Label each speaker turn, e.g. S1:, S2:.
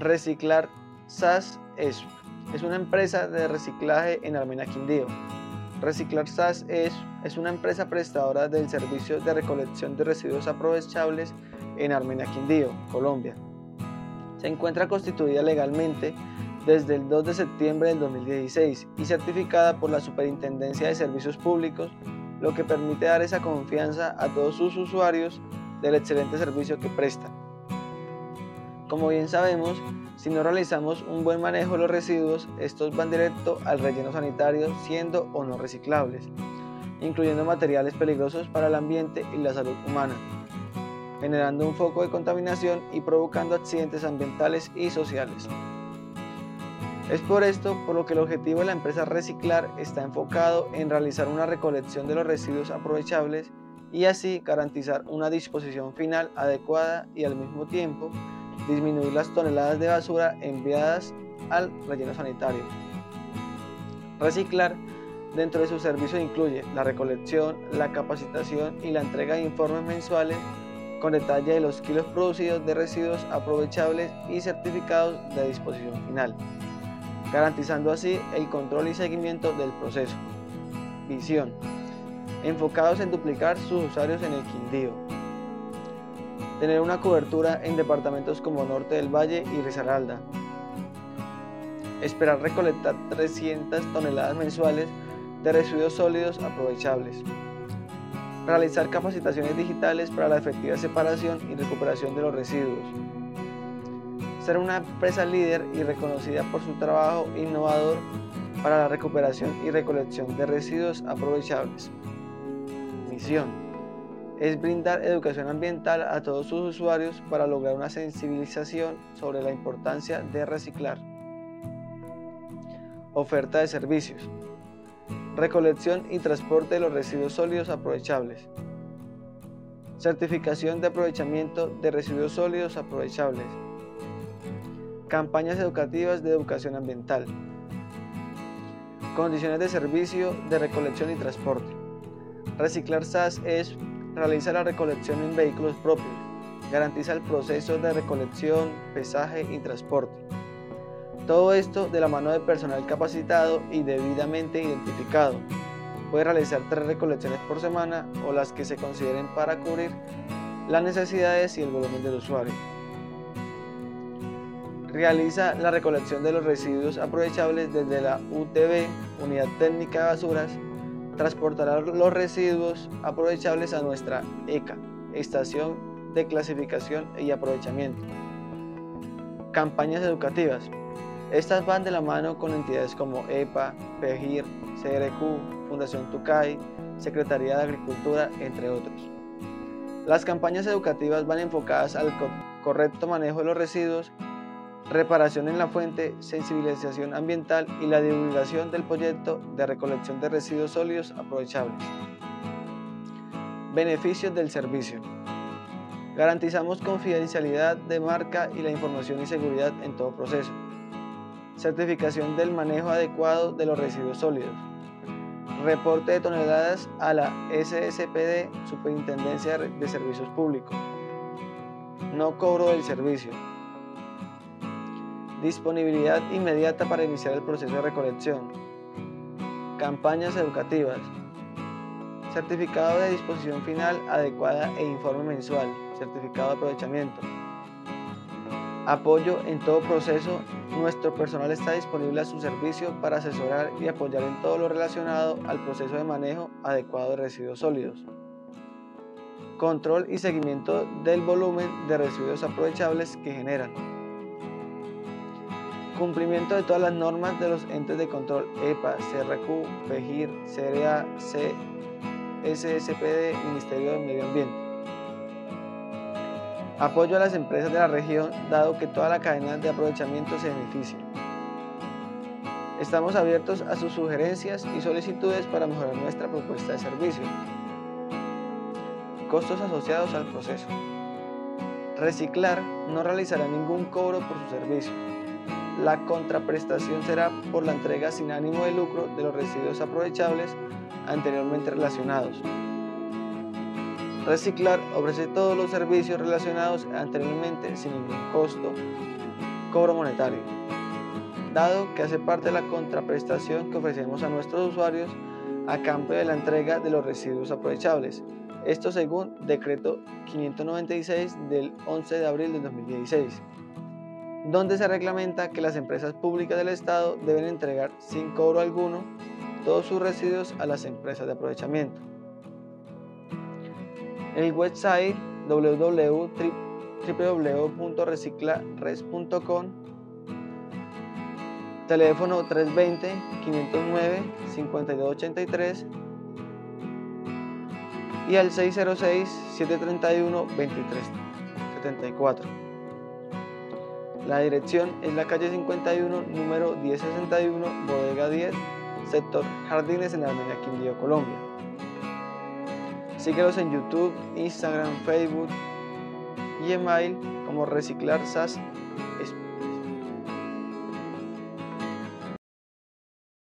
S1: Reciclar SAS es, es una empresa de reciclaje en Armenia Quindío. Reciclar SAS es, es una empresa prestadora del servicio de recolección de residuos aprovechables en Armenia Quindío, Colombia. Se encuentra constituida legalmente desde el 2 de septiembre del 2016 y certificada por la Superintendencia de Servicios Públicos, lo que permite dar esa confianza a todos sus usuarios del excelente servicio que prestan. Como bien sabemos, si no realizamos un buen manejo de los residuos, estos van directo al relleno sanitario siendo o no reciclables, incluyendo materiales peligrosos para el ambiente y la salud humana, generando un foco de contaminación y provocando accidentes ambientales y sociales. Es por esto por lo que el objetivo de la empresa Reciclar está enfocado en realizar una recolección de los residuos aprovechables y así garantizar una disposición final adecuada y al mismo tiempo disminuir las toneladas de basura enviadas al relleno sanitario. Reciclar dentro de su servicio incluye la recolección, la capacitación y la entrega de informes mensuales con detalle de los kilos producidos de residuos aprovechables y certificados de disposición final garantizando así el control y seguimiento del proceso. Visión. Enfocados en duplicar sus usuarios en el Quindío. Tener una cobertura en departamentos como Norte del Valle y Risaralda. Esperar recolectar 300 toneladas mensuales de residuos sólidos aprovechables. Realizar capacitaciones digitales para la efectiva separación y recuperación de los residuos ser una empresa líder y reconocida por su trabajo innovador para la recuperación y recolección de residuos aprovechables. Misión es brindar educación ambiental a todos sus usuarios para lograr una sensibilización sobre la importancia de reciclar. Oferta de servicios. Recolección y transporte de los residuos sólidos aprovechables. Certificación de aprovechamiento de residuos sólidos aprovechables Campañas educativas de educación ambiental. Condiciones de servicio de recolección y transporte. Reciclar SAS es realiza la recolección en vehículos propios, garantiza el proceso de recolección, pesaje y transporte. Todo esto de la mano de personal capacitado y debidamente identificado. Puede realizar tres recolecciones por semana o las que se consideren para cubrir las necesidades y el volumen del usuario realiza la recolección de los residuos aprovechables desde la UTB, Unidad Técnica de Basuras, transportará los residuos aprovechables a nuestra ECA, Estación de Clasificación y Aprovechamiento. Campañas educativas. Estas van de la mano con entidades como EPA, PEGIR, CRQ, Fundación Tucay, Secretaría de Agricultura, entre otros. Las campañas educativas van enfocadas al correcto manejo de los residuos reparación en la fuente, sensibilización ambiental y la divulgación del proyecto de recolección de residuos sólidos aprovechables. Beneficios del servicio. Garantizamos confidencialidad de marca y la información y seguridad en todo proceso. Certificación del manejo adecuado de los residuos sólidos. Reporte de toneladas a la SSPD, Superintendencia de Servicios Públicos. No cobro del servicio Disponibilidad inmediata para iniciar el proceso de recolección. Campañas educativas. Certificado de disposición final adecuada e informe mensual. Certificado de aprovechamiento. Apoyo en todo proceso. Nuestro personal está disponible a su servicio para asesorar y apoyar en todo lo relacionado al proceso de manejo adecuado de residuos sólidos. Control y seguimiento del volumen de residuos aprovechables que generan Cumplimiento de todas las normas de los entes de control EPA, CRQ, PEGIR, CRA, C, SSPD, Ministerio del Medio Ambiente. Apoyo a las empresas de la región, dado que toda la cadena de aprovechamiento se beneficia. Estamos abiertos a sus sugerencias y solicitudes para mejorar nuestra propuesta de servicio. Costos asociados al proceso. Reciclar no realizará ningún cobro por su servicio la contraprestación será por la entrega sin ánimo de lucro de los residuos aprovechables anteriormente relacionados. Reciclar ofrece todos los servicios relacionados anteriormente sin ningún costo. cobro monetario, dado que hace parte de la contraprestación que ofrecemos a nuestros usuarios a cambio de la entrega de los residuos aprovechables. Esto según decreto 596 del 11 de abril de 2016, donde se reglamenta que las empresas públicas del Estado deben entregar sin cobro alguno todos sus residuos a las empresas de aprovechamiento. El website www.reciclares.com Teléfono 320-509-5283 y al 606-731-2374. La dirección es la calle 51, número 1061, bodega 10, sector Jardines en la Avenida Quindío, Colombia. Síguelos en YouTube, Instagram, Facebook y email como Reciclar